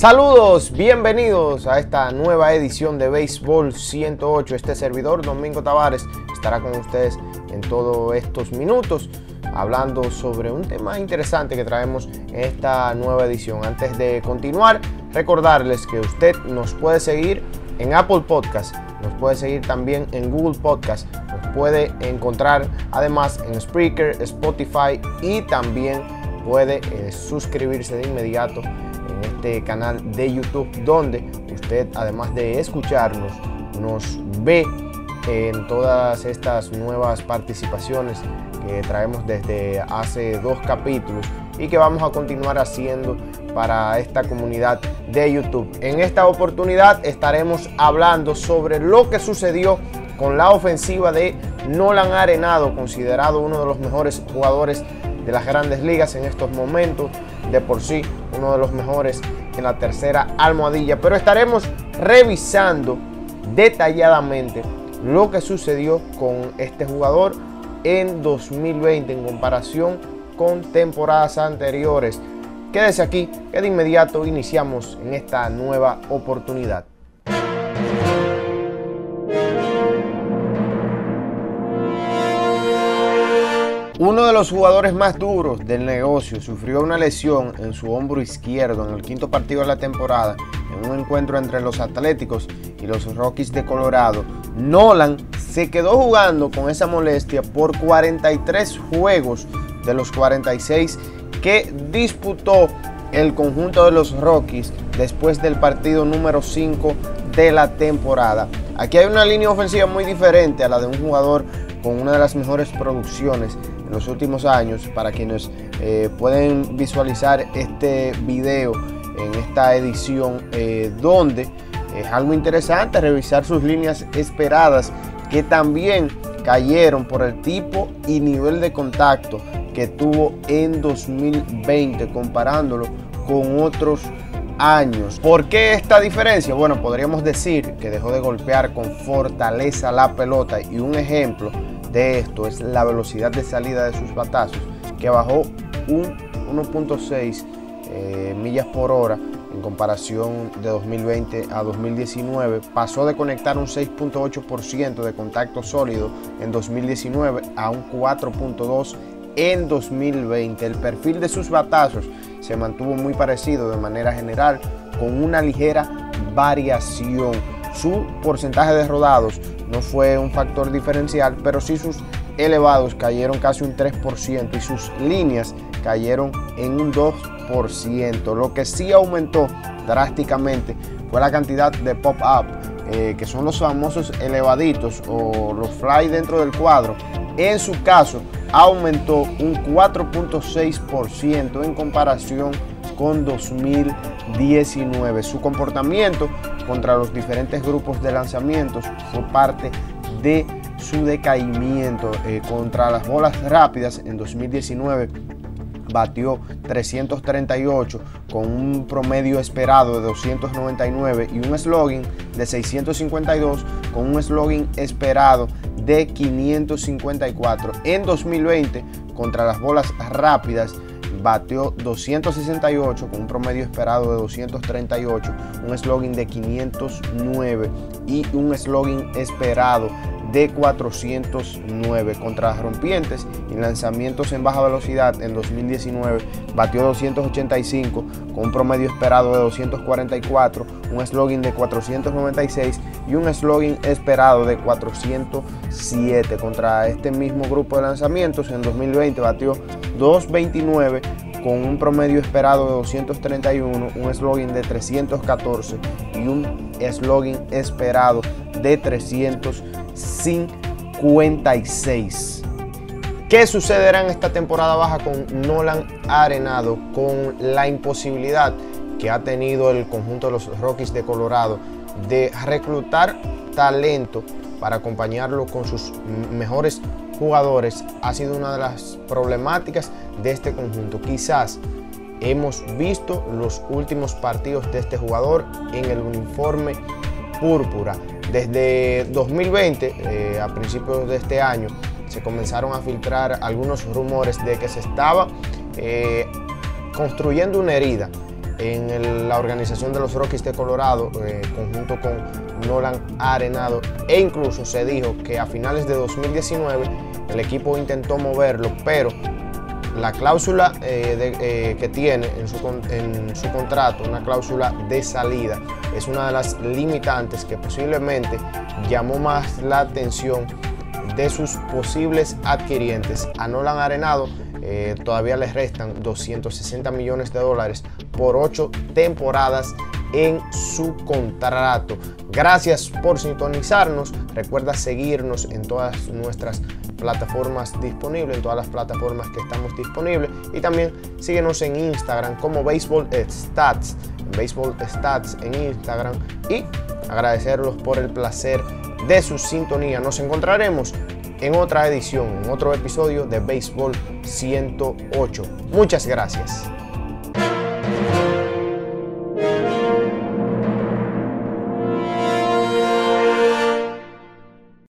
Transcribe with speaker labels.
Speaker 1: Saludos, bienvenidos a esta nueva edición de Béisbol 108. Este servidor, Domingo Tavares, estará con ustedes en todos estos minutos hablando sobre un tema interesante que traemos en esta nueva edición. Antes de continuar, recordarles que usted nos puede seguir en Apple Podcast, nos puede seguir también en Google Podcast, nos puede encontrar además en Spreaker, Spotify y también puede eh, suscribirse de inmediato en este canal de YouTube donde usted además de escucharnos nos ve en todas estas nuevas participaciones que traemos desde hace dos capítulos y que vamos a continuar haciendo para esta comunidad de YouTube. En esta oportunidad estaremos hablando sobre lo que sucedió con la ofensiva de Nolan Arenado, considerado uno de los mejores jugadores de las grandes ligas en estos momentos, de por sí uno de los mejores en la tercera almohadilla, pero estaremos revisando detalladamente lo que sucedió con este jugador en 2020 en comparación con temporadas anteriores. Quédese aquí, que de inmediato iniciamos en esta nueva oportunidad. Uno de los jugadores más duros del negocio sufrió una lesión en su hombro izquierdo en el quinto partido de la temporada en un encuentro entre los Atléticos y los Rockies de Colorado. Nolan se quedó jugando con esa molestia por 43 juegos de los 46 que disputó el conjunto de los Rockies después del partido número 5 de la temporada. Aquí hay una línea ofensiva muy diferente a la de un jugador con una de las mejores producciones los últimos años. Para quienes eh, pueden visualizar este video en esta edición, eh, donde es algo interesante revisar sus líneas esperadas que también cayeron por el tipo y nivel de contacto que tuvo en 2020 comparándolo con otros años. ¿Por qué esta diferencia? Bueno, podríamos decir que dejó de golpear con fortaleza la pelota y un ejemplo de esto es la velocidad de salida de sus batazos que bajó un 1.6 eh, millas por hora en comparación de 2020 a 2019, pasó de conectar un 6.8% de contacto sólido en 2019 a un 4.2% en 2020. El perfil de sus batazos se mantuvo muy parecido de manera general, con una ligera variación. Su porcentaje de rodados no fue un factor diferencial, pero sí sus elevados cayeron casi un 3% y sus líneas cayeron en un 2%. Lo que sí aumentó drásticamente fue la cantidad de pop-up, eh, que son los famosos elevaditos o los fly dentro del cuadro. En su caso, aumentó un 4.6% en comparación con 2019. Su comportamiento contra los diferentes grupos de lanzamientos fue parte de su decaimiento eh, contra las bolas rápidas en 2019 batió 338 con un promedio esperado de 299 y un slogan de 652 con un slogan esperado de 554. En 2020, contra las bolas rápidas, batió 268 con un promedio esperado de 238, un slogan de 509 y un slogan esperado de 409 contra rompientes y lanzamientos en baja velocidad en 2019 batió 285 con un promedio esperado de 244, un slogan de 496 y un slogan esperado de 407 contra este mismo grupo de lanzamientos en 2020 batió 229 con un promedio esperado de 231, un slogan de 314 y un slogan esperado de 356. ¿Qué sucederá en esta temporada baja con Nolan Arenado? Con la imposibilidad que ha tenido el conjunto de los Rockies de Colorado de reclutar talento para acompañarlo con sus mejores jugadores ha sido una de las problemáticas de este conjunto. Quizás hemos visto los últimos partidos de este jugador en el uniforme púrpura. Desde 2020, eh, a principios de este año, se comenzaron a filtrar algunos rumores de que se estaba eh, construyendo una herida en la organización de los Rockies de Colorado, eh, conjunto con Nolan Arenado, e incluso se dijo que a finales de 2019 el equipo intentó moverlo, pero la cláusula eh, eh, que tiene en su, en su, contrato, una cláusula de salida, es una de las limitantes que posiblemente llamó más la atención de sus posibles adquirientes. A Nolan Arenado eh, todavía les restan 260 millones de dólares por ocho temporadas en su contrato. Gracias por sintonizarnos. Recuerda seguirnos en todas nuestras plataformas disponibles, en todas las plataformas que estamos disponibles. Y también síguenos en Instagram como Baseball Stats, Baseball Stats en Instagram. Y agradecerlos por el placer de su sintonía. Nos encontraremos en otra edición, en otro episodio de Béisbol 108. Muchas gracias.